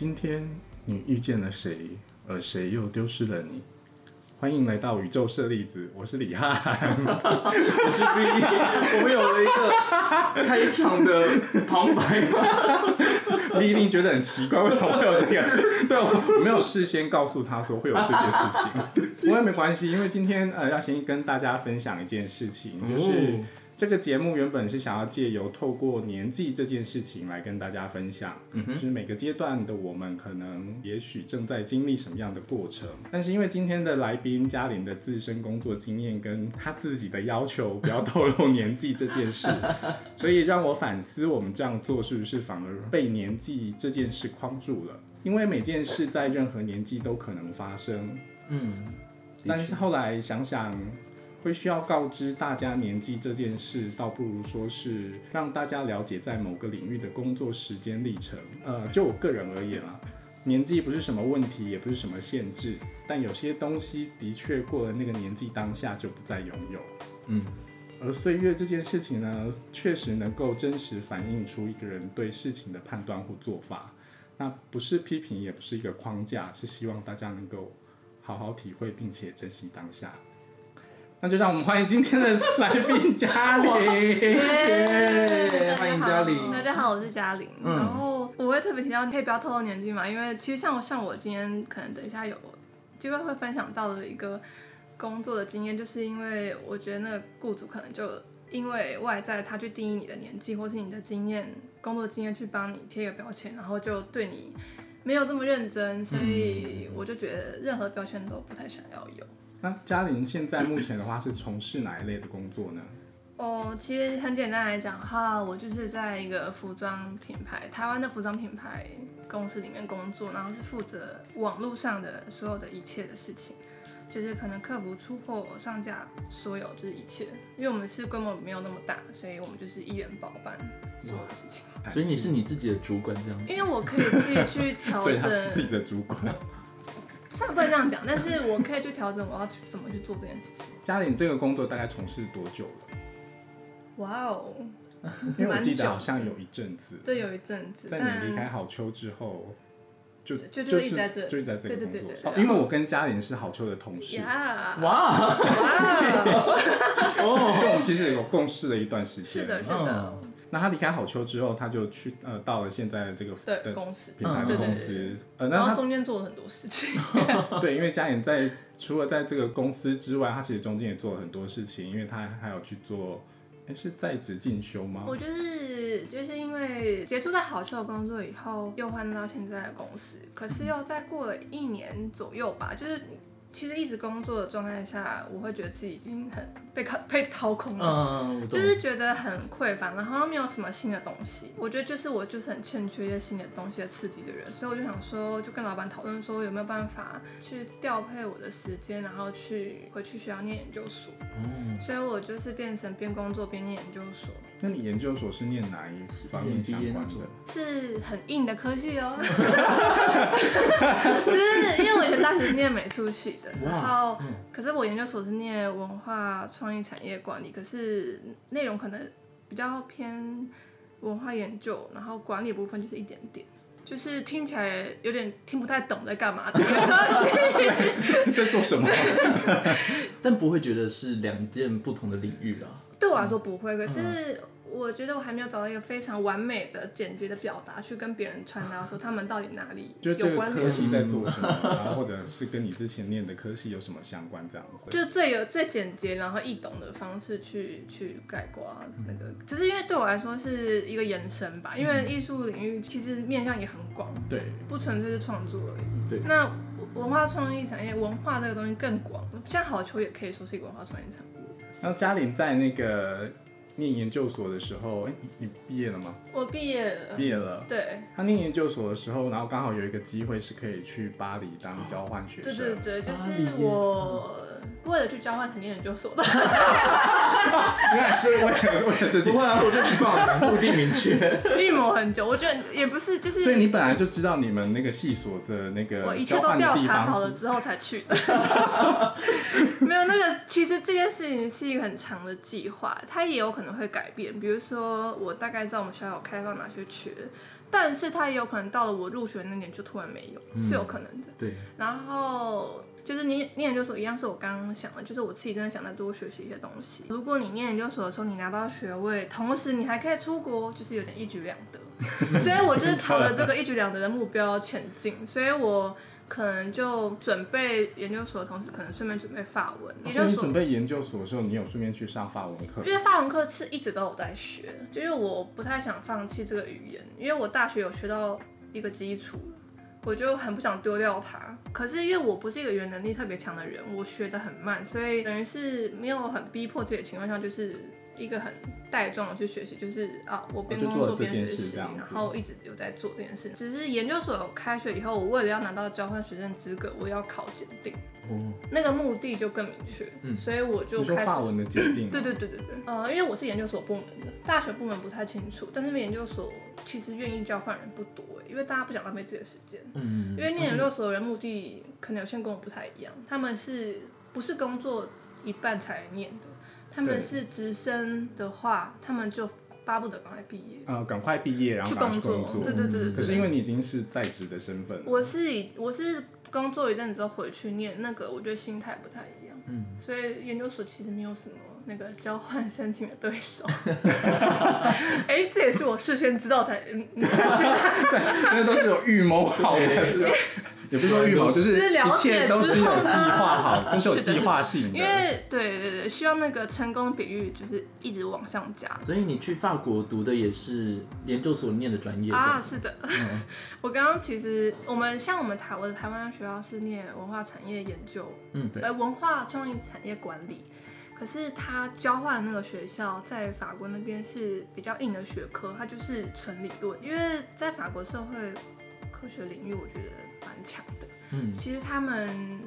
今天你遇见了谁，而谁又丢失了你？欢迎来到宇宙舍利子，我是李翰，我是 B，我们有了一个开场的旁白。李一定觉得很奇怪，为什么会有这个？对我没有事先告诉他说会有这件事情，不过没关系，因为今天呃要先跟大家分享一件事情，就是。这个节目原本是想要借由透过年纪这件事情来跟大家分享，就是每个阶段的我们可能也许正在经历什么样的过程。但是因为今天的来宾嘉玲的自身工作经验跟他自己的要求不要透露年纪这件事，所以让我反思我们这样做是不是反而被年纪这件事框住了？因为每件事在任何年纪都可能发生。嗯，但是后来想想。会需要告知大家年纪这件事，倒不如说是让大家了解在某个领域的工作时间历程。呃，就我个人而言啊，年纪不是什么问题，也不是什么限制，但有些东西的确过了那个年纪当下就不再拥有。嗯，而岁月这件事情呢，确实能够真实反映出一个人对事情的判断或做法。那不是批评，也不是一个框架，是希望大家能够好好体会并且珍惜当下。那就让我们欢迎今天的来宾嘉玲，欢迎嘉玲。大家好，我是嘉玲。然后我会特别提到，你可以不要透露年纪嘛，因为其实像我像我今天可能等一下有机会会分享到的一个工作的经验，就是因为我觉得那个雇主可能就因为外在他去定义你的年纪或是你的经验、工作经验去帮你贴一个标签，然后就对你没有这么认真，所以我就觉得任何标签都不太想要有。那嘉玲现在目前的话是从事哪一类的工作呢？哦，其实很简单来讲哈，我就是在一个服装品牌，台湾的服装品牌公司里面工作，然后是负责网络上的所有的一切的事情，就是可能客服出货、上架，所有就是一切。因为我们是规模没有那么大，所以我们就是一人包办所有的事情。所以你是你自己的主管这样？因为我可以自己去调整，对，他是自己的主管。算不能这样讲，但是我可以去调整我要去怎么去做这件事情。嘉玲这个工作大概从事多久了？哇哦，因为我记得好像有一阵子，对，有一阵子。在你离开好秋之后，就就就一直在这，就一直在这个工作。哦，因为我跟嘉玲是好秋的同事。哇哇！哦，就我们其实有共事了一段时间。是的，是的。那他离开好秋之后，他就去呃到了现在的这个的公司品牌的公司，呃，然后中间做了很多事情。对，因为嘉颖在除了在这个公司之外，他其实中间也做了很多事情，因为他还有去做，哎，是在职进修吗？我就是就是因为结束在好秋的工作以后，又换到现在的公司，可是又再过了一年左右吧，就是。其实一直工作的状态下，我会觉得自己已经很被掏被掏空了，就是觉得很匮乏，然后又没有什么新的东西。我觉得就是我就是很欠缺一些新的东西的刺激的人，所以我就想说，就跟老板讨论说有没有办法去调配我的时间，然后去回去学校念研究所。所以我就是变成边工作边念研究所。那你研究所是念哪一方面相关的？是很硬的科系哦，就是因为我以前大学念美术系的。然后，可是我研究所是念文化创意产业管理，可是内容可能比较偏文化研究，然后管理部分就是一点点，就是听起来有点听不太懂在干嘛的，在做什么？但不会觉得是两件不同的领域啊。对我来说不会，可是。我觉得我还没有找到一个非常完美的、简洁的表达，去跟别人传达说他们到底哪里就这个科系在做什么，然后或者是跟你之前念的科系有什么相关这样子。就最有最简洁，然后易懂的方式去去概括那个。只是因为对我来说是一个延伸吧，因为艺术领域其实面向也很广，对，不纯粹是创作而已。对。那文化创意产业，文化这个东西更广，像好球也可以说是一个文化创意产业。然后嘉玲在那个。念研究所的时候，哎，你毕业了吗？我毕业了。毕业了。对。他念研究所的时候，然后刚好有一个机会是可以去巴黎当交换学生。对对对，就是我。为了去交换成念研究所的，原来是为了为了这件事。不会啊，我就知道目的明确，预谋很久。我觉得也不是，就是。所以你本来就知道你们那个系所的那个我一切都调查好了之后才去的。没有那个，其实这件事情是一个很长的计划，它也有可能会改变。比如说，我大概知道我们学校有开放哪些缺。但是他也有可能到了我入学那年就突然没有，是有可能的。对，然后就是你念研究所一样，是我刚刚想的，就是我自己真的想再多学习一些东西。如果你念研究所的时候你拿到学位，同时你还可以出国，就是有点一举两得。所以我就是朝着这个一举两得的目标前进，所以我可能就准备研究所的同时，可能顺便准备法文。研究所所以你准备研究所的时候，你有顺便去上法文课因？为法文课是一直都有在学，就因为我不太想放弃这个语言，因为我大学有学到一个基础，我就很不想丢掉它。可是因为我不是一个语言能力特别强的人，我学的很慢，所以等于是没有很逼迫自己的情况下，就是一个很带状的去学习，就是啊，我边工作边学习，然后一直有在做这件事。只是研究所有开学以后，我为了要拿到交换学生资格，我要考检定，哦，那个目的就更明确，嗯。所以我就开始法文的检定吗，对对对对对，呃，因为我是研究所部门的，大学部门不太清楚，但是研究所其实愿意交换人不多欸因为大家不想浪费自己的时间。嗯，因为念研究所的人目的可能有些跟我不太一样，他们是不是工作一半才念的？他们是直升的话，他们就巴不得赶快毕业呃，赶快毕业，然后去。工作。对对对对对。可是因为你已经是在职的身份，我是以我是工作一阵子之后回去念那个，我觉得心态不太一样。嗯，所以研究所其实没有什么那个交换申请的对手。哎、这也是我事先知道才嗯 嗯才去那都是有预谋好的，也不是说预谋，就是了一切解都是有计划好，都是有计划性的。因为对对对，希望那个成功比率就是一直往上加。所以你去法国读的也是研究所念的专业啊，是的，嗯我刚刚其实我们像我们台我的台湾学校是念文化产业研究，嗯对呃，文化创意产业管理。可是他交换那个学校在法国那边是比较硬的学科，它就是纯理论。因为在法国社会科学领域，我觉得蛮强的。嗯，其实他们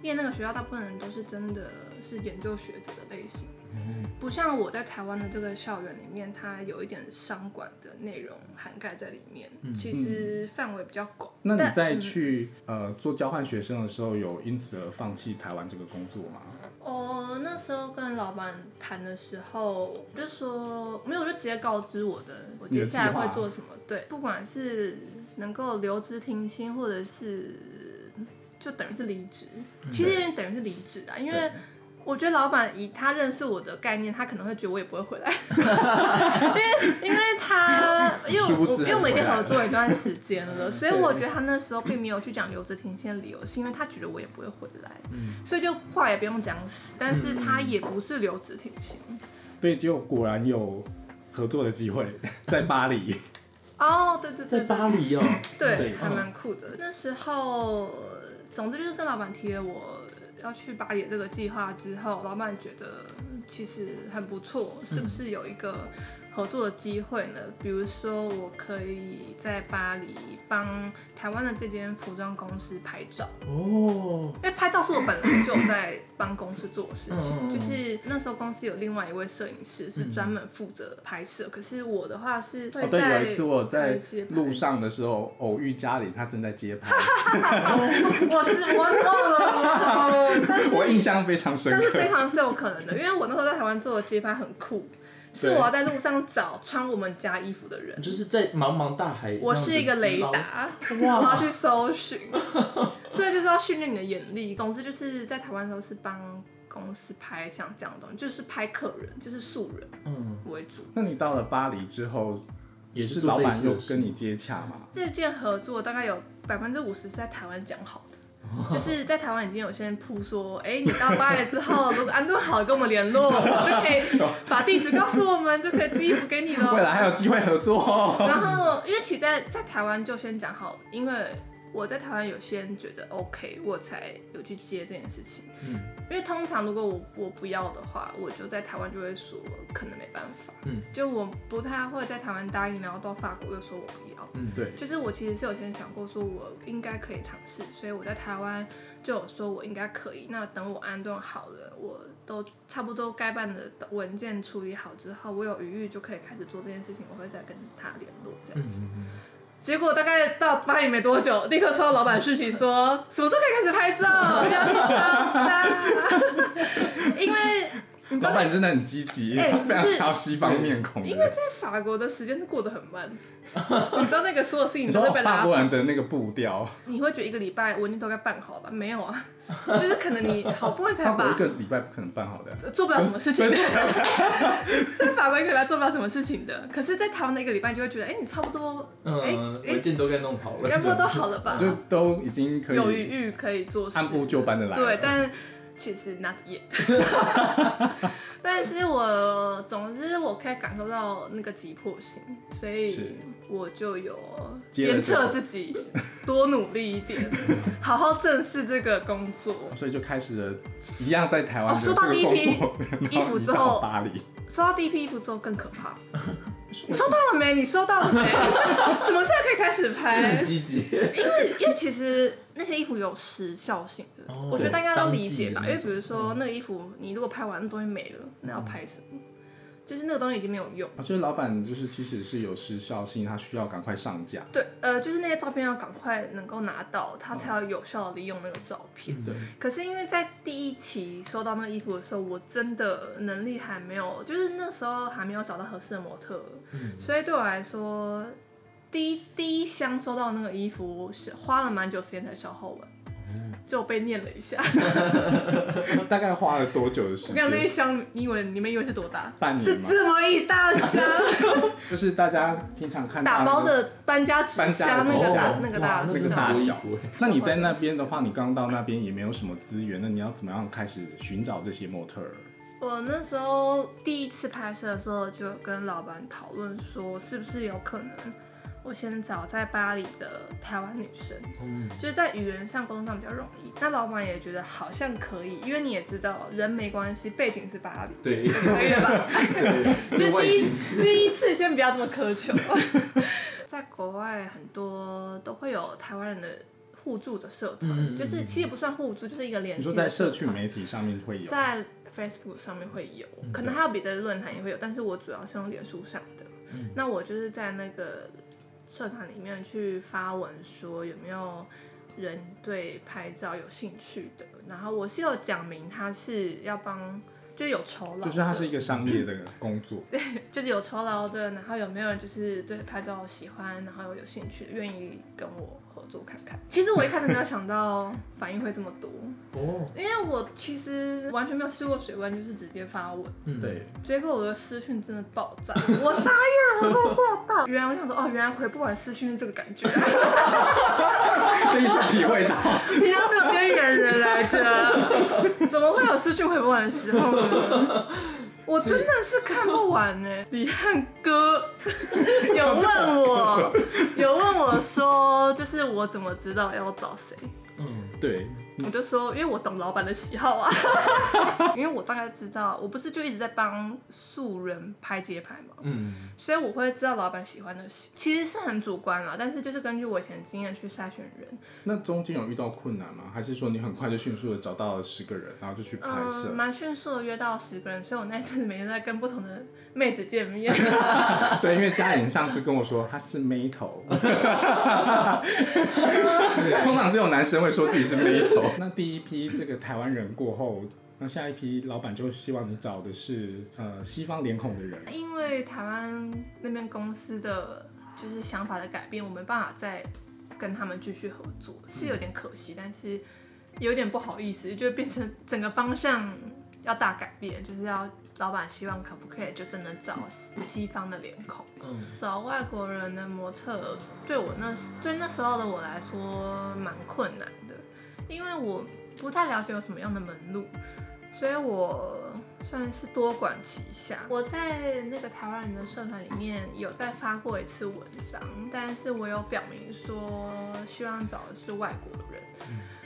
念那个学校，大部分人都是真的是研究学者的类型，嗯不像我在台湾的这个校园里面，它有一点商管的内容涵盖在里面，其实范围比较广。那你在嗯去呃做交换学生的时候，有因此而放弃台湾这个工作吗？我，那时候跟老板谈的时候，就说没有，就直接告知我的我接下来会做什么。对，不管是能够留职停薪，或者是就等于是离职，其实有点等于是离职啊，因为。我觉得老板以他认识我的概念，他可能会觉得我也不会回来，因为因为他因为我因为我们已经合作一段时间了，所以我觉得他那时候并没有去讲留职停薪的理由，是因为他觉得我也不会回来，所以就话也不用讲死，但是他也不是留职停薪。对，就果果然有合作的机会，在巴黎。哦，对对对。在，巴黎哦，对，对。还蛮酷的。那时候，总之就是跟老板提了我要去巴黎这个计划之后，老板觉得其实很不错，是不是有一个合作的机会呢？比如说，我可以在巴黎帮台湾的这间服装公司拍照。哦，因为拍照是我本来就有在帮公司做的事情，就是那时候公司有另外一位摄影师是专门负责拍摄，可是我的话是会哦，对，在有一次我在路上的时候偶遇嘉玲，他正在街拍，我是我忘了，但是 我印象非常深刻。但是非常是有可能的，因为我那时候在台湾做的街拍很酷，是我要在路上找穿我们家衣服的人，就是在茫茫大海，我是一个雷达，我要去搜寻，所以就是要训练你的眼力。总之就是在台湾的时候是帮公司拍像这样的东西，就是拍客人，就是素人嗯，为主。那你到了巴黎之后，也是老板又跟你接洽吗？这件合作大概有百分之五十是在台湾讲好的。就是在台湾已经有些人铺说，哎、你到巴黎之后，如果安顿好跟我们联络，我 就可以把地址告诉我们，就可以寄衣服给你了。未来还有机会合作哦。然后，因为其实在在台湾就先讲好了，因为我在台湾有些人觉得 OK，我才有去接这件事情。嗯，因为通常如果我我不要的话，我就在台湾就会说可能没办法。嗯，就我不太会在台湾答应，然后到法国又说我不要。嗯，对，就是我其实是有先想过，说我应该可以尝试，所以我在台湾就有说我应该可以。那等我安顿好了，我都差不多该办的文件处理好之后，我有余裕就可以开始做这件事情，我会再跟他联络这样子。嗯结果大概到巴黎没多久，立刻收到老板讯息说，什么时候可以开始拍照？因为老板真的很积极，哎 非常不是想要西方面孔的。因为在法国的时间是过得很慢，你知道那个所有事情都会被拉法国人，的那个步调，你会觉得一个礼拜我一定都该办好吧？没有啊，就是可能你好不容易才法国一把个礼拜不可能办好的。做不了什么事情的，在法国一个礼拜做不了什么事情的，可是，在台湾的一个礼拜，你就会觉得，哎、你差不多，哎、嗯，哎文件都该弄好了，该不会都好了吧？就都已经可以有余裕可以做事，按部就班的来了。对，但其实 not yet。但是我总之我可以感受到那个急迫性，所以我就有鞭策自己多努力一点，好好正视这个工作。所以就开始了一样在台湾哦收到第一批，衣服之后巴黎，收到第一批衣服之后更可怕。你收到了没？你收到了没？什么时候可以开始拍很？积极，因为因为其实那些衣服有时效性的，哦我觉得大家都理解吧。因为比如说那个衣服，你如果拍完那东西没了，那要拍什么？就是那个东西已经没有用。啊所以老板就是其实是有时效性，他需要赶快上架。对，呃，就是那些照片要赶快能够拿到，他才要有效的利用那个照片。对，可是因为在第一期收到那个衣服的时候，我真的能力还没有，就是那时候还没有找到合适的模特嗯，所以对我来说，第一第一箱收到那个衣服是花了蛮久时间才消耗完，就被念了一下。大概花了多久的时我跟你讲，那一？箱，你以为你们以为是多大？半年吗是这么一大箱，就是大家平常看到打包的搬家纸搬家箱那个大那个大哇那个大小。小衣服那你在那边的话，你刚到那边也没有什么资源，那你要怎么样开始寻找这些模特儿？我那时候第一次拍摄的时候，就跟老板讨论说，是不是有可能我先找在巴黎的台湾女生，嗯，就是在语言上沟通上比较容易。那老板也觉得好像可以，因为你也知道人没关系，背景是巴黎，对，可以了吧？就第一第一次先不要这么苛求。在国外很多都会有台湾人的互助的社团，嗯嗯嗯。就是其实也不算互助，就是一个联系的你说在社区媒体上面会有，在 Facebook 上面会有，嗯可能还有别的论坛也会有，但是我主要是用脸书上的。嗯。那我就是在那个社团里面去发文说有没有人对拍照有兴趣的，然后我是有讲明他是要帮，就是有酬劳，就是他是一个商业的工作。对就是有酬劳的，然后有没有人就是对拍照喜欢，然后有有兴趣，愿意跟我合作看看。其实我一开始没有想到反应会这么多，哦，因为我其实完全没有试过水温，就是直接发文。嗯，对，结果我的私讯真的爆炸，我傻眼，我真的吓到。原来我想说，哦，原来回不完私讯是这个感觉，第一次体会到，平常是个边缘人来着，怎么会有私讯回不完的时候呢？我真的是看不完呢。李汉哥 有问我，有问我说，就是我怎么知道要找谁？嗯，对，我就说，因为我懂老板的喜好啊，因为我大概知道，我不是就一直在帮素人拍街拍嘛，嗯，所以我会知道老板喜欢的戏，其实是很主观啦，但是就是根据我以前经验去筛选人，那中间有遇到困难吗？还是说你很快就迅速的找到了十个人，然后就去拍摄？嗯，？蛮迅速的约到十个人，所以我那一阵子每天都在跟不同的妹子见面，对，因为嘉颖上次跟我说他是妹头，通常这种男生会说自己是妹头。那第一批这个台湾人过后，那下一批老板就希望你找的是呃西方脸孔的人。因为台湾那边公司的就是想法的改变，我没办法再跟他们继续合作，是有点可惜，但是有点不好意思，就变成整个方向要大改变，就是要老板希望可不可以就真的找西方的脸孔。嗯，找外国人的模特，对我那对那时候的我来说蛮困难的，因为我不太了解有什么样的门路，所以我算是多管齐下。我在那个台湾人的社团里面有再发过一次文章，但是我有表明说希望找的是外国人，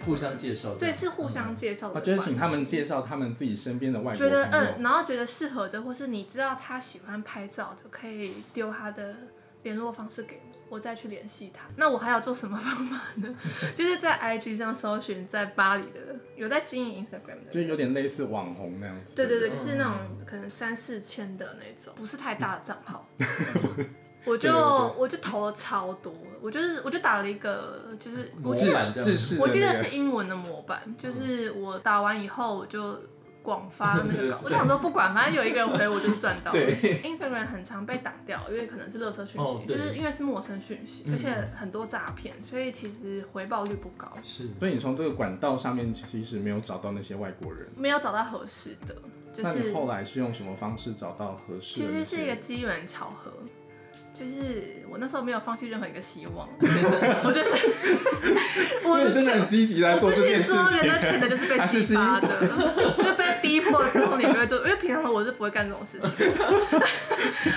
互相介绍，对，是互相介绍的啊，关系。就是请他们介绍他们自己身边的外国觉得。嗯，然后觉得适合的，或是你知道他喜欢拍照的，可以丢他的联络方式给我，我再去联系他。那我还要做什么方法呢？就是在 IG 上搜寻在巴黎的有在经营 Instagram 的就有点类似网红那样子。对对对，就是那种可能三四千的那种，不是太大的账号。我就我就投了超多，我就是我就打了一个，就是我模记得板这样制式的我记得是英文的模板，就是我打完以后我就广发那个 稿，我想说不管，反正有一个人回我就是赚到了。对 Instagram 很常被挡掉，因为可能是垃圾讯息，哦就是因为是陌生讯息，嗯而且很多诈骗，所以其实回报率不高，是所以你从这个管道上面其实没有找到那些外国人。没有找到合适的，就是那你后来是用什么方式找到合适其的那些？实是一个机缘巧合。就是我那时候没有放弃任何一个希望，我就是 我真的很积极在做这件事说，人的情。潜能就是被 激发的，就被逼迫之后，你就会做。因为平常我是不会干这种事情，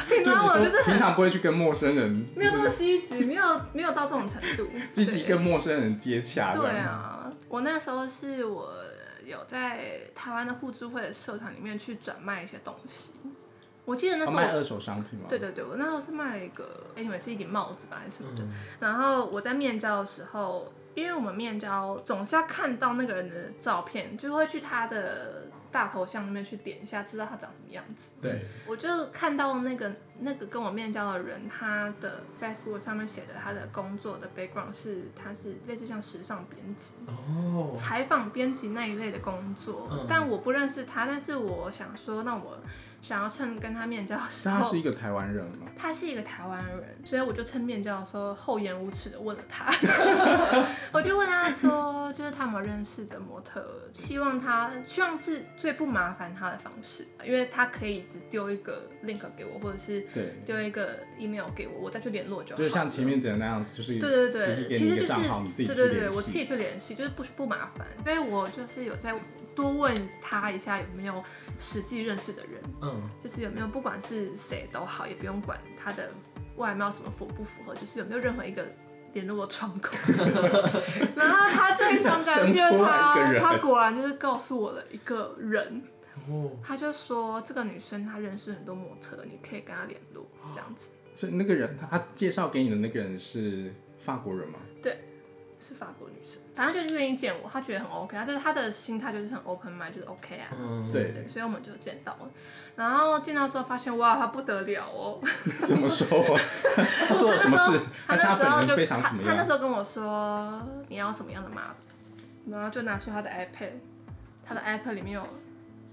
平常我就是很平常不会去跟陌生人，没有那么积极，没有没有到这种程度。积极跟陌生人接洽。对，啊，我那时候是我有在台湾的互助会的社团里面去转卖一些东西。我记得那时候卖二手商品吗？对对对，我那时候是卖了一个，哎，以为是一顶帽子吧，还是什么的。嗯然后我在面交的时候，因为我们面交总是要看到那个人的照片，就会去他的大头像那边去点一下，知道他长什么样子。对，我就看到那个那个跟我面交的人，他的 Facebook 上面写的他的工作的 background 是他是类似像时尚编辑。哦，采访编辑那一类的工作，嗯但我不认识他，但是我想说，那我想要趁跟他面交的时候他，是一个台湾人吗？他是一个台湾人，所以我就趁面交的时候厚颜无耻的问了他，我就问他说，就是他有没有认识的模特，希望他希望是最不麻烦他的方式，因为他可以只丢一个 link 给我，或者是对，丢一个 email 给我，我再去联络就好。就是像前面的那样子，就是对对对，其实就是对对对，我自己去联系，就是不不麻烦，所以我就是有在多问他一下有没有实际认识的人，嗯，就是有没有不管是谁都好，也不用管他的外貌什么符不符合，就是有没有任何一个联络的窗口。然后他就非常感谢他，他果然就是告诉我了一个人，哦，他就说这个女生她认识很多模特，你可以跟她联络这样子。所以那个人他他介绍给你的那个人是法国人吗？对是法国女生，反正就是愿意见我，他觉得很 OK，他就是他的心态就是很 open mind，就是 OK 啊。嗯，对，对，所以我们就见到了，然后见到之后发现哇，他不得了哦。怎么说？他 做了什么事？她是他本人那时候就非常怎么她她那？时候跟我说你要什么样的 model，然后就拿出他的 iPad，他的 iPad 里面有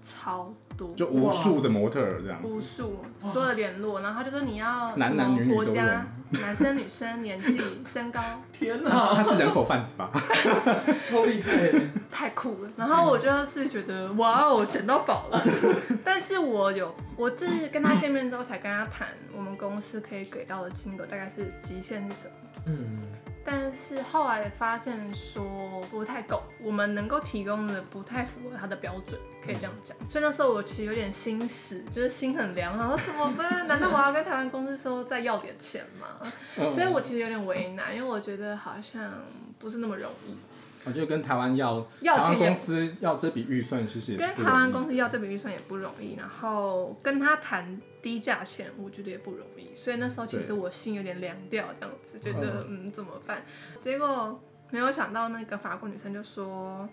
超多，就无数的模特儿这样。无数所有的联络，然后他就说你要男男女女都国家，男生女生年纪 身高，天他哪，他是人口贩子吧？超厉害，太酷了。然后我就是觉得哇哦，捡到宝了。但是我有，我是跟他见面之后才跟他谈，我们公司可以给到的金额大概是极限是什么。嗯，但是后来发现说不太够，我们能够提供的不太符合他的标准，可以这样讲。所以那时候我其实有点心死，就是心很凉，然后怎么办？难道我要跟台湾公司说再要点钱吗？嗯所以我其实有点为难，因为我觉得好像不是那么容易。我就跟台湾要，台湾要钱公司要这笔预算，其实跟台湾公司要这笔预算也不容易，然后跟他谈低价钱，我觉得也不容易，所以那时候其实我心有点凉掉，这样子觉得嗯怎么办？结果没有想到那个法国女生就说。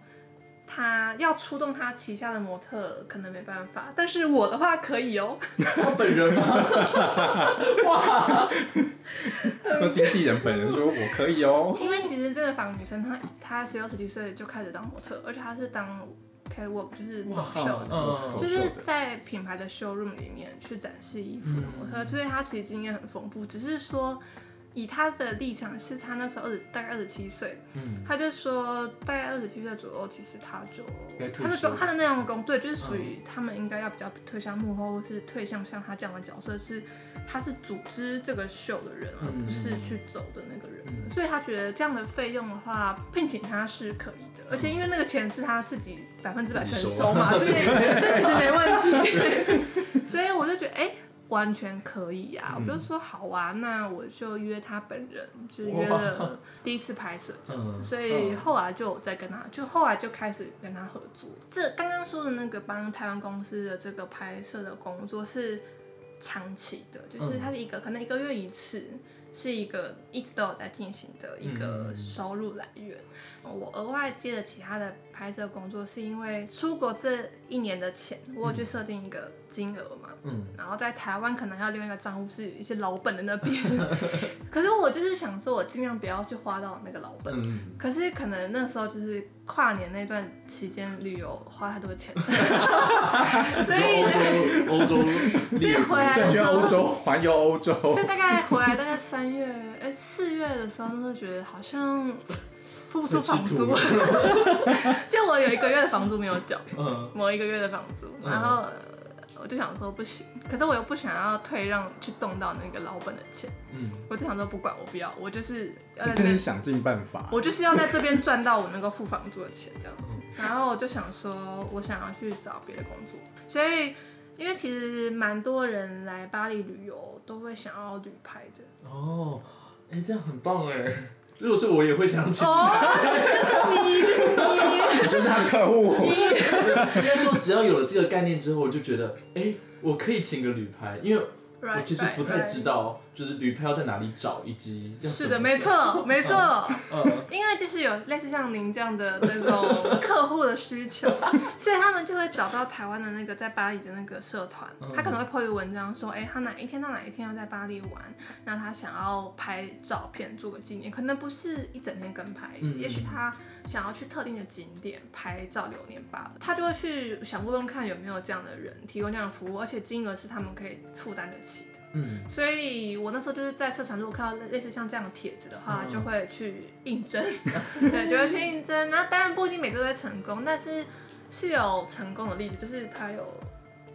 她要出动她旗下的模特可能没办法，但是我的话可以哦。他本人吗？哇，那经纪人本人说我可以哦。因为其实这个法国女生她她十六十几岁就开始当模特，而且她是当 catwalk 就是走秀就是在品牌的 showroom 里面去展示衣服的模特，所以他其实经验很丰富。只是说，以他的立场是他那时候二十大概二十七岁，嗯，他就说大概二十七岁左右，其实他就他的工他的那样工对，就是属于他们应该要比较退向幕后，或是退向像他这样的角色，是他是组织这个秀的人，而不是去走的那个人。嗯所以他觉得这样的费用的话，聘请他是可以的，而且因为那个钱是他自己百分之百全收嘛，所以 这其实没问题。所以我就觉得，哎、完全可以呀、我就说好啊，那我就约他本人，就约了第一次拍摄这样子。嗯所以后来就有再跟他，就后来就开始跟他合作。这刚刚说的那个帮台湾公司的这个拍摄的工作是长期的，就是它是一个可能一个月一次，是一个一直都有在进行的一个收入来源。我额外接了其他的拍摄工作，是因为出国这一年的钱，我有去设定一个金额嘛，嗯，然后在台湾可能要另外一个账户是一些老本的那边，可是我就是想说，我尽量不要去花到那个老本。嗯，可是可能那时候就是跨年那段期间旅游花太多钱，所以欧洲欧洲所以回来去的时候欧洲环游欧洲，所以大概回来大概三月，哎、四月的时候，那时候觉得好像付不出房租，就我有一个月的房租没有缴，嗯某一个月的房租，嗯然后呃我就想说不行，可是我又不想要退让去动到那个老本的钱，嗯，我就想说不管我不要，我就是要你在这边，想尽办法。我就是要在这边赚到我能够付房租的钱这样子，嗯然后我就想说我想要去找别的工作，所以。因为其实蛮多人来巴黎旅游都会想要旅拍的，哦，哎，这样很棒哎。如果是我也会想请，哦，就是你，就是你，你 就是他的客户，应该说只要有了这个概念之后，我就觉得，哎，我可以请个旅拍，因为我其实不太 right, 知道，就是旅拍要在哪里找，以及要是的，没错，没错，嗯。因为就是有类似像您这样的那种客户的需求，所以他们就会找到台湾的那个在巴黎的那个社团，嗯。他可能会 po 一个文章说，哎、他哪一天到哪一天要在巴黎玩，那他想要拍照片做个纪念，可能不是一整天跟拍，嗯也许他想要去特定的景点拍照留念罢了，他就会去想问问看有没有这样的人提供这样的服务，而且金额是他们可以负担得起的。嗯，所以我那时候就是在社团，如果看到类似像这样的帖子的话，嗯。就会去应征，对，就会去应征。那当然不一定每次都会成功，但是是有成功的例子，就是他有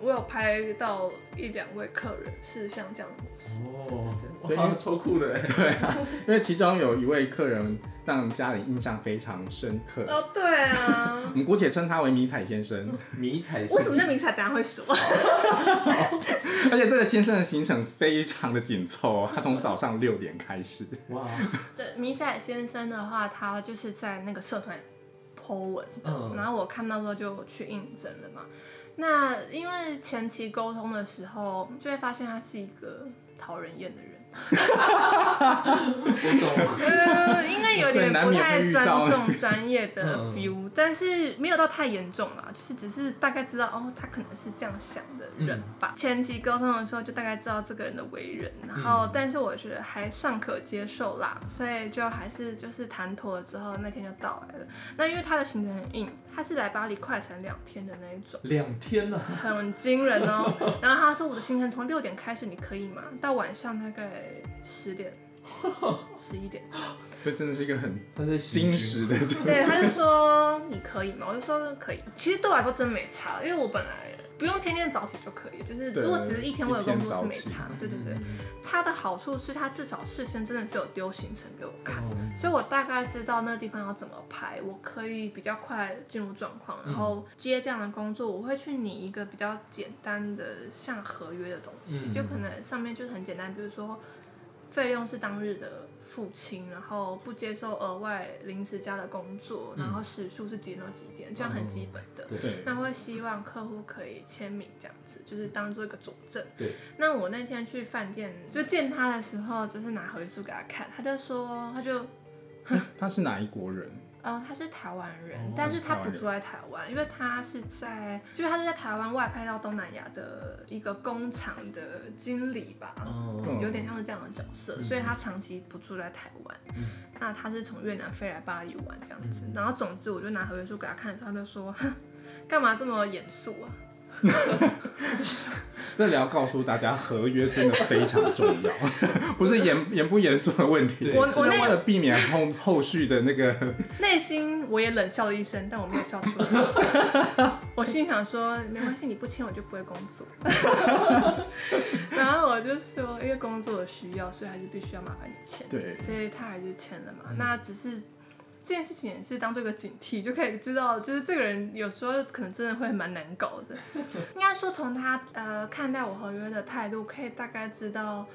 我有拍到一两位客人是像这样的模式。哦对，哇，超酷的对啊。因为其中有一位客人让家里印象非常深刻，哦，对啊，我们姑且称他为迷彩先生。迷彩先生为什么叫迷彩？等一下会说。而且这个先生的行程非常的紧凑哦，他从早上六点开始，哇，对，迷彩先生的话，他就是在那个社团 po 文的，嗯然后我看到之后就去应征了嘛。那因为前期沟通的时候，就会发现他是一个讨人厌的人，我懂。呃，应该有点不太尊重专业的嗯 feel，、但是没有到太严重啦，就是只是大概知道哦，他可能是这样想的人吧。前期沟通的时候就大概知道这个人的为人，然后、但是我觉得还尚可接受啦，所以就还是就是谈妥了之后，那天就到来了。那因为他的行程很硬，他是来巴黎快闪两天的那一种。两天了，很惊人哦。然后他说我的行程从六点开始，你可以吗？到晚上大概十点、十一点。这真的是一个很他是金石的。对，他就说你可以吗？我就说可以。其实对我来说真没差，因为我本来不用天天早起就可以，就是如果只是一天我有工作是没差。对对对，嗯它的好处是它至少事先真的是有丢行程给我看。哦所以我大概知道那个地方要怎么排，我可以比较快进入状况，然后接这样的工作，我会去拟一个比较简单的像合约的东西，嗯就可能上面就是很简单，比如说费用是当日的付清，然后不接受额外临时加的工作，然后时数是几点到几点，这样很基本的。对，那会希望客户可以签名这样子，就是当做一个佐证。对。那我那天去饭店就见他的时候，就是拿回书给他看，他就说，他就，他是哪一国人？哦，他是台湾人，哦但是他不住在台湾，因为他是在，就是他是在台湾外派到东南亚的一个工厂的经理吧。哦，有点像是这样的角色，所以他长期不住在台湾。那他是从越南飞来巴黎玩这样子，然后总之我就拿合约书给他看他就说：“ 干嘛这么严肃啊？” 这里要告诉大家，合约真的非常重要，不是严严不严肃的问题，我我为了避免后后续的那个，内心我也冷笑了一声，但我没有笑出来。我心里想说，没关系，你不签我就不会工作。然后我就说，因为工作的需要，所以还是必须要麻烦你签。对所以他还是签了嘛。那只是这件事情也是当做一个警惕，就可以知道，就是这个人有时候可能真的会蛮难搞的。应该说，从他呃看待我合约的态度，可以大概知道。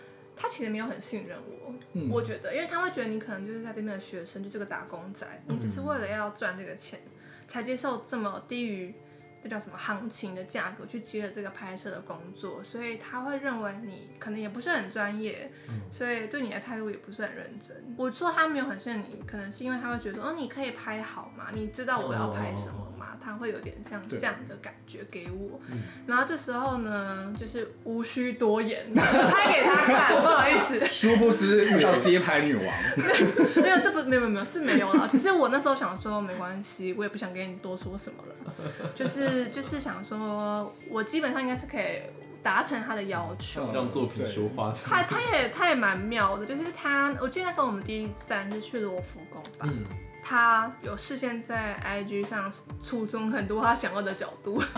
他其实没有很信任我，嗯我觉得，因为他会觉得你可能就是在这边的学生，就是个打工仔，你只是为了要赚这个钱，才接受这么低于这叫什么行情的价格去接了这个拍摄的工作，所以他会认为你可能也不是很专业，所以对你的态度也不是很认真。我说他没有很信任你，可能是因为他会觉得哦，你可以拍好嘛？你知道我要拍什么吗？他会有点像这样的感觉给我。然后这时候呢，就是无需多言，拍给他看，不好意思。殊不知遇到街拍女王，没有，这不没有没有没有是没有了，只是我那时候想说没关系，我也不想跟你多说什么了，就是就是想说，我基本上应该是可以达成他的要求。让作品说话。他他也他也蛮妙的，就是他，我记得那时候我们第一站是去罗浮宫吧，嗯，他有事先在 IG 上储存很多他想要的角度，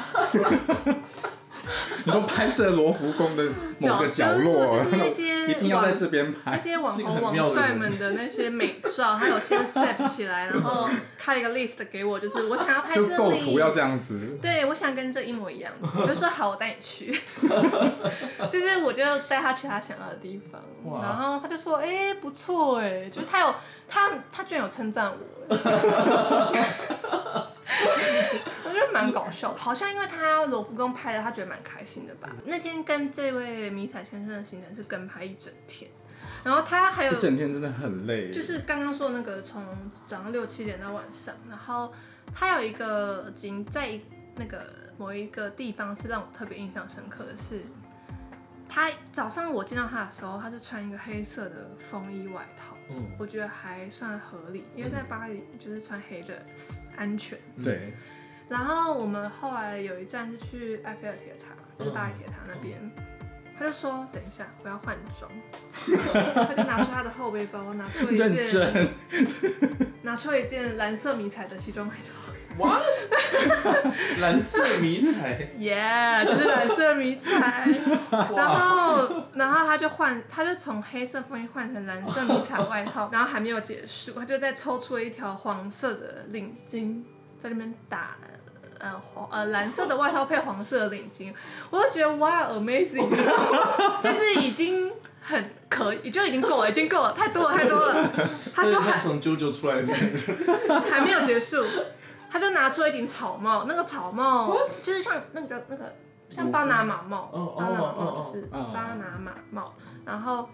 你说拍摄罗浮宫的某个角落，就是那些 一定要在这边拍那。些网红网帅们的那些美照，他有先 set 起来，然后开一个 list 给我，就是我想要拍就这里，构图要这样子，对，我想跟这一模一样，我就说好，我带你去，就是我就带他去他想要的地方，然后他就说，哎、不错哎，就是他有他他居然有称赞我，我觉得蛮搞笑的，好像因为他罗浮宫拍的，他觉得蛮开心的吧。那天跟这位迷彩先生的行程是跟拍一整天，然后他还有一整天真的很累。就是刚刚说的那个从早上六七点到晚上，然后他有一个景在那个某一个地方是让我特别印象深刻的是，他早上我见到他的时候，他是穿一个黑色的风衣外套，嗯，我觉得还算合理，因为在巴黎就是穿黑的安全。对，然后我们后来有一站是去埃菲尔铁塔，就是巴黎铁塔那边。他就说：“等一下，我要换装。”他就拿出他的后背包，拿出一件。拿出一件蓝色迷彩的西装外套，哇，蓝色迷彩，耶、就是蓝色迷彩。然后，然后他就换，他就从黑色风衣换成蓝色迷彩外套，然后还没有结束，他就再抽出了一条黄色的领巾，在那边打。呃黄呃蓝色的外套配黄色的领巾，我就觉得哇 amazing，就是已经很可以，就已经够了，已经够了，太多了太多了。他说还他从啾啾出来的，还没有结束，他就拿出了一顶草帽，那个草帽就是像那个那个像巴拿马帽，哦巴拿马帽就是哦巴拿马帽，然后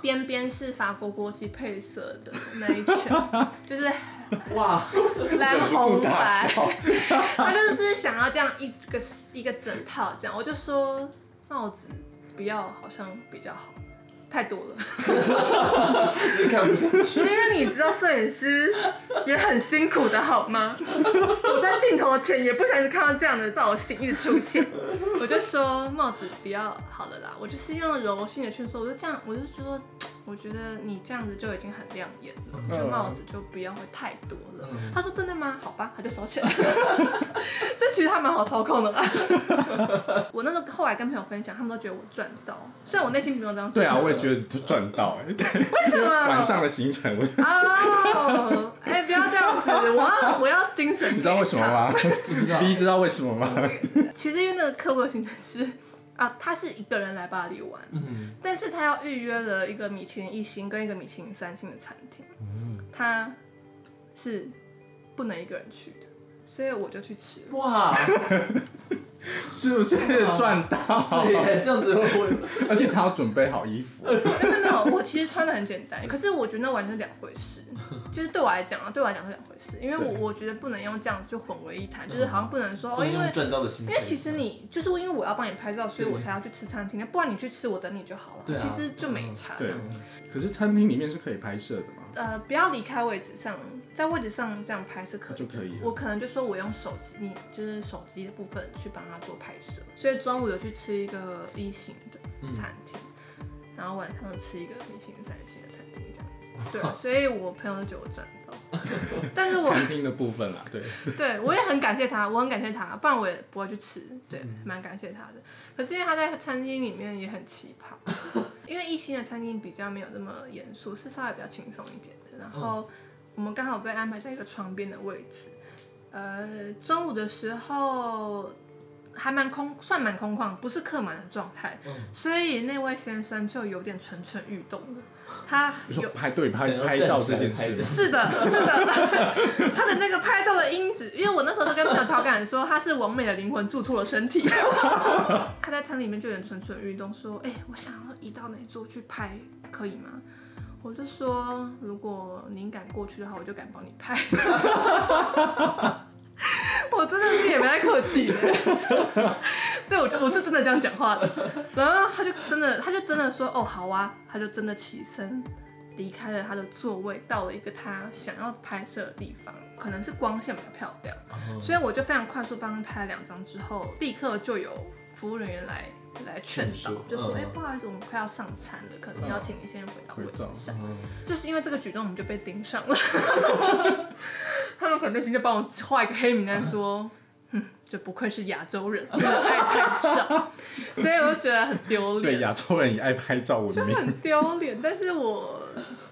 边边是法国国旗配色的那一圈，就是哇，蓝红白，他就是想要这样一个一个整套这样，我就说帽子不要，好像比较好。太多了，你看不下去。因为你知道摄影师也很辛苦的好吗？我在镜头前也不想一直看到这样的造型一直出现，我就说帽子比较好了啦，我就是用柔性的去说，我就这样，我就说，我觉得你这样子就已经很亮眼了，就帽子就不要会太多了。他说真的吗？好吧，他就收起来。这其实他蛮好操控的啦。我那时候后来跟朋友分享，他们都觉得我赚到，虽然我内心没有这样。对啊，我也觉得就赚到哎、对，为什么？晚上的行程，我哦，哎、不要这样子，我要我要精神。你知道为什么？吗？不知道第一知道为什么吗？其实因为那个客户的行程是啊，他是一个人来巴黎玩，嗯，但是他要预约了一个米其林一星跟一个米其林三星的餐厅，他是不能一个人去的，所以我就去吃了。哇，是不是赚到？对，这样子会，而且他要准备好衣服，没有没有，我其实穿的很简单，可是我觉得那完全是两回事。就是对我来讲啊，对我来讲是两回事，因为我我觉得不能用这样子就混为一谈，就是好像不能说哦，因为赚到的心。因为其实你就是因为我要帮你拍照，所以我才要去吃餐厅，不然你去吃我等你就好了。其实就没差。对。可是餐厅里面是可以拍摄的嘛？呃，不要离开位置上，在位置上这样拍是可以的。就可以。我可能就说我用手机，你就是手机的部分去帮他做拍摄，所以中午有去吃一个一星的餐厅，然后晚上吃一个米其林三星的餐厅这样子。对啊，所以我朋友都觉得我赚到，但是我餐厅的部分啦，对，对我也很感谢他，我很感谢他，不然我也不会去吃。对，蛮感谢他的。可是因为他在餐厅里面也很奇葩，因为一星的餐厅比较没有那么严肃，是稍微比较轻松一点的。然后我们刚好被安排在一个床边的位置。呃，中午的时候还蛮空，算蛮空旷，不是客满的状态，嗯所以那位先生就有点蠢蠢欲动的，他有。拍对拍拍照这件事来拍的，是的，是的，他的那个拍照的因子，因为我那时候都跟朋友调侃说他是王美的灵魂住错了身体，他在餐里面就有点蠢蠢欲动，说：“哎、我想要移到哪一桌去拍，可以吗？”我就说：“如果您敢过去的话，我就敢帮你拍。”我真的是也没太客气的，对我就我是真的这样讲话的，然后他就真的他就真的说哦好啊，他就真的起身离开了他的座位，到了一个他想要拍摄的地方，可能是光线比较漂亮，所以我就非常快速帮他拍了两张之后，立刻就有服务人员来来劝导，就说哎、嗯不好意思，我们快要上餐了，可能要请你先回到位置上。嗯就是因为这个举动，我们就被盯上了。他们可能内心就帮我画一个黑名单，说：“ 嗯，这不愧是亚洲人，真的爱拍照。”所以我就觉得很丢脸对脸，亚洲人也爱拍照闻名。就很丢脸。但是我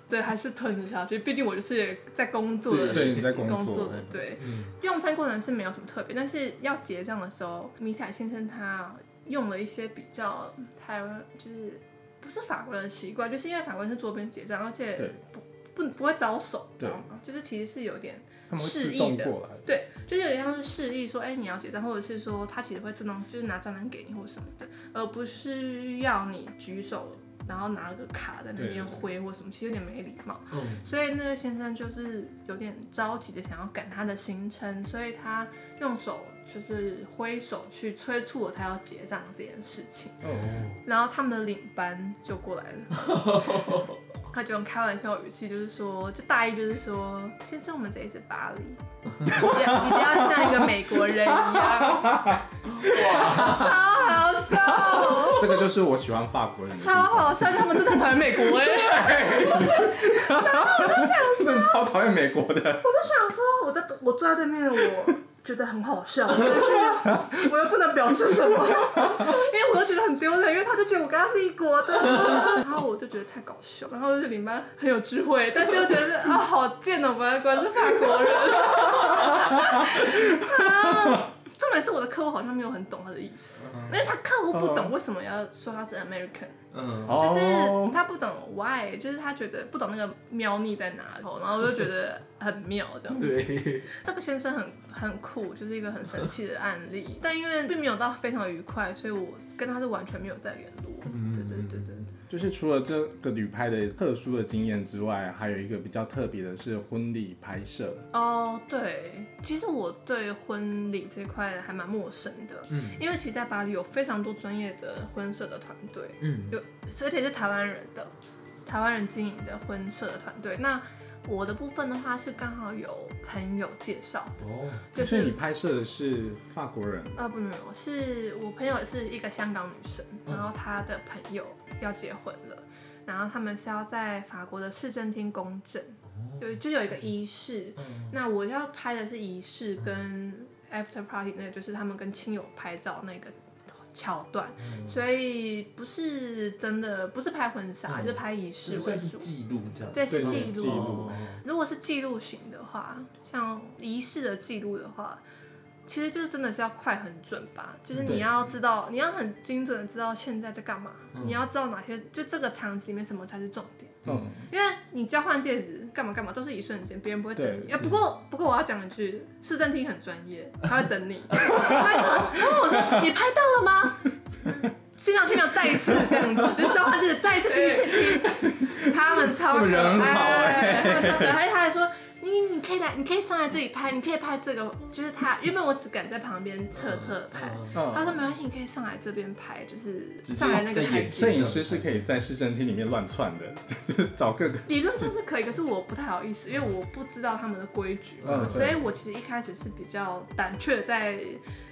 对还是吞了下去，毕竟我就是在工作的对时你在工作工作的对。嗯用餐过程是没有什么特别，但是要结账的时候，米彩先生他用了一些比较台湾就是不是法国人的习惯，就是因为法国人是桌边结账，而且对不不不会招手，知对道吗？就是其实是有点示意的。对，就是有点像是示意说，哎、你要结账，或者是说他其实会自动就是拿账单给你或什么的，而不是要你举手。然后拿个卡在那边挥或什么，其实有点没礼貌。嗯所以那位先生就是有点着急的想要赶他的行程，所以他用手就是挥手去催促我他要结账这件事情。哦，然后他们的领班就过来了，他就用开玩笑语气，就是说，就大意就是说，先生，我们这里是巴黎，你不要你不要像一个美国人一样，哇，超好笑，这个就是我喜欢法国人的地超方，好笑，就他们真的很讨厌美国哎、真的 超讨厌美国的。我就想说，我在我坐在对面的我觉得很好笑，但是我又不能表示什么，因为我又觉得很丢脸，因为他就觉得我跟他是一国的，然后我就觉得太搞笑，然后我就觉得领班很有智慧，但是又觉得啊好贱哦，本来果然是法国人。啊重点是我的客户好像没有很懂他的意思，因为他客户不懂为什么要说他是 American，嗯。就是哦，他不懂 why，就是他觉得不懂那个喵腻在哪里，然后我就觉得很妙这样。子。对，这个先生很很酷，就是一个很神奇的案例，但因为并没有到非常愉快，所以我跟他是完全没有再联络。嗯。对对对对，就是除了这个旅拍的特殊的经验之外，还有一个比较特别的是婚礼拍摄。哦对，其实我对婚礼这一块还蛮陌生的，嗯因为其实在巴黎有非常多专业的婚摄的团队，嗯有而且是台湾人的，台湾人经营的婚摄的团队。那我的部分的话是刚好有朋友介绍，哦，就是你拍摄的是法国人，呃，不没有，是我朋友是一个香港女生，嗯然后她的朋友要结婚了，然后他们是要在法国的市政厅公证，有就有一个仪式。嗯。那我要拍的是仪式跟 after party，那个就是他们跟亲友拍照那个桥段，所以不是真的不是拍婚纱，嗯就是拍仪式为主。记录这样。对，是记录。如果是记录型的话，像仪式的记录的话，其实就是真的是要快很准吧，就是你要知道，你要很精准的知道现在在干嘛，嗯你要知道哪些就这个场子里面什么才是重点。嗯，因为你交换戒指干嘛干嘛都是一瞬间，别人不会等你。不过不过我要讲一句，市政厅很专业，他会等你。他会说，然后我说你拍到了吗？新郎新娘再一次这样子，就交换戒指再一次提醒你，他们超可爱，欸他们超可爱。还说。你你可以来，你可以上来这里拍，你可以拍这个，就是他原本我只敢在旁边侧侧拍，嗯他嗯，说没关系，你可以上来这边拍，就是上来那个在台阶摄影师是可以在市政厅里面乱窜的，就是找各个。理论上是可以，可是我不太好意思，因为我不知道他们的规矩嘛，嗯所以我其实一开始是比较胆怯，在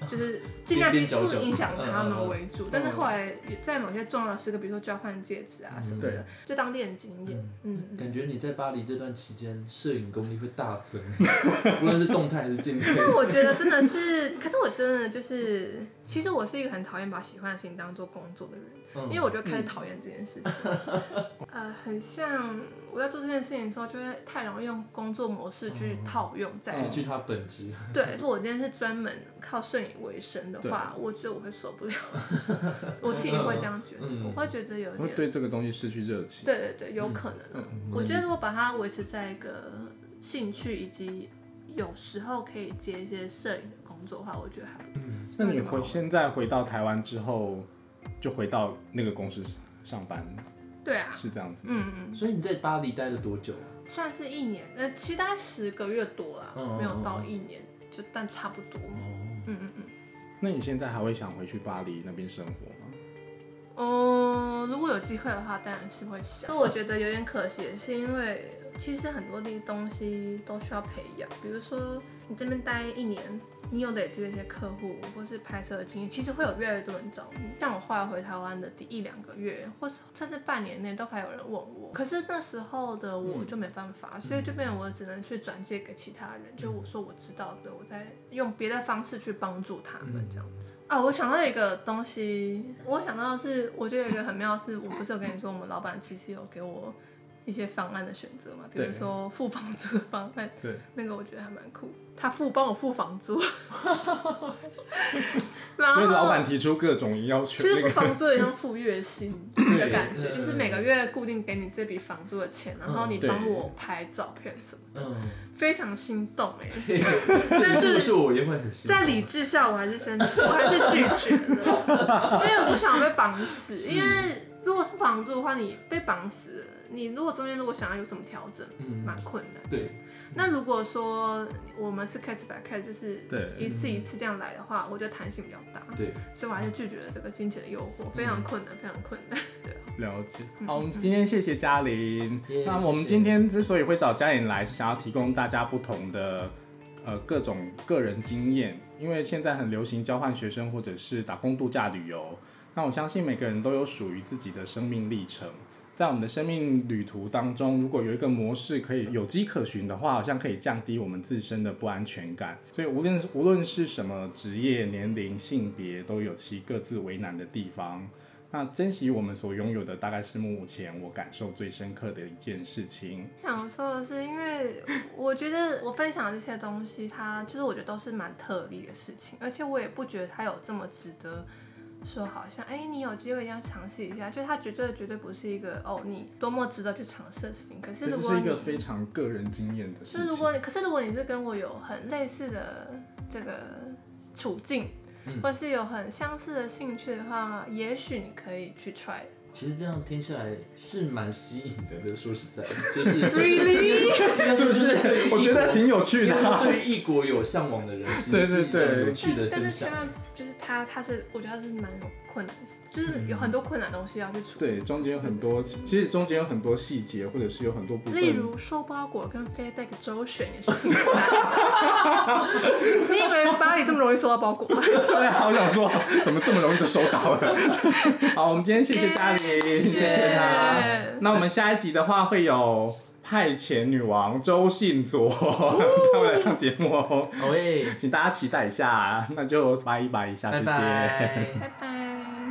就是尽量不边边角角影响他嗯们为主。但是后来也在某些重要的时刻，比如说交换戒指啊什么的，就当练经验。嗯，感觉你在巴黎这段期间，摄影功力会大增。增，无论是动态还是静态。那我觉得真的是，可是我真的就是，其实我是一个很讨厌把喜欢的事情当做工作的人，嗯因为我就开始讨厌这件事情。呃，很像我在做这件事情的时候，就会太容易用工作模式去套用在。失去它本质。对，如果我今天是专门靠摄影为生的话，我觉得我会受不了。我自己会这样觉得，嗯我会觉得有会点。对这个东西失去热情。对对对，有可能啊。嗯我觉得如果把它维持在一个兴趣以及有时候可以接一些摄影的工作的话，我觉得还不错。那你回现在回到台湾之后，就回到那个公司上班，对啊，是这样子？嗯嗯，所以你在巴黎待了多久啊？算是一年，呃，其实大概十个月多啦，嗯没有到一年，就但差不多。哦，嗯嗯嗯。那你现在还会想回去巴黎那边生活吗？哦，如果有机会的话，当然是会想。我觉得有点可惜，是因为其实很多的东西都需要培养，比如说你这边待一年，你有累积的一些客户或是拍摄的经验，其实会有越来越多人找你。像我后来回台湾的第一两个月，或是甚至半年内，都还有人问我。可是那时候的我就没办法，所以就变成我只能去转借给其他人，就我说我知道的，我在用别的方式去帮助他们这样子。啊，我想到一个东西，我想到的是，我觉得有一个很妙的是，我不是有跟你说，我们老板其实有给我一些方案的选择嘛，比如说付房租的方案，对，那个我觉得还蛮酷，他付帮我付房租，然后老板提出各种要求，其实付房租有点像付月薪的感觉，就是每个月固定给你这笔房租的钱，然后你帮我拍照片什么，的，非常心动哎、对，但是是我也会很心动在理智下，我还是先，我还是拒绝了，因为我不想被绑死。因为如果付房租的话，你被绑死了，你如果中间如果想要有什么调整，嗯蛮困难。对，那如果说我们是 case by case，就是对一次一次这样来的话，我觉得弹性比较大，对，所以我还是拒绝了这个金钱的诱惑，非常困难，非常困难。对了解。好，我们今天谢谢嘉玲。那我们今天之所以会找嘉玲来，是想要提供大家不同的呃各种个人经验，因为现在很流行交换学生或者是打工度假旅游。那我相信每个人都有属于自己的生命历程。在我们的生命旅途当中，如果有一个模式可以有迹可循的话，好像可以降低我们自身的不安全感。所以无论无论是什么职业、年龄、性别，都有其各自为难的地方。那珍惜我们所拥有的，大概是目前我感受最深刻的一件事情。想说的是，因为我觉得我分享这些东西，它就是我觉得都是蛮特例的事情，而且我也不觉得它有这么值得说，好像哎、你有机会一定要尝试一下，就是它绝对绝对不是一个哦，你多么值得去尝试的事情。可是如果你是一个非常个人经验的事情。就是如果你，可是如果你是跟我有很类似的这个处境，嗯或是有很相似的兴趣的话，也许你可以去 try。其实这样听下来是蛮吸引人的，说实在的，就是就是 Really？是不是我觉得挺有趣的。对于异国有向往的人，其对实是一对对有趣的分享但是千。万就是他，他是我觉得他是蛮有困难，就是有很多困难的东西要去处理。对，中间有很多，其实中间有很多细节，或者是有很多部分。例如 收包裹跟 FedEx 周旋也是。你以为巴黎这么容易收到包裹吗？对，好想说，怎么这么容易就收到了？好，我们今天谢谢嘉玲，谢谢他。那我们下一集的话会有派遣女王周信佐，他会来上节目哦，哦喂，请大家期待一下。那就拜一拜，下次拜见。拜。拜拜。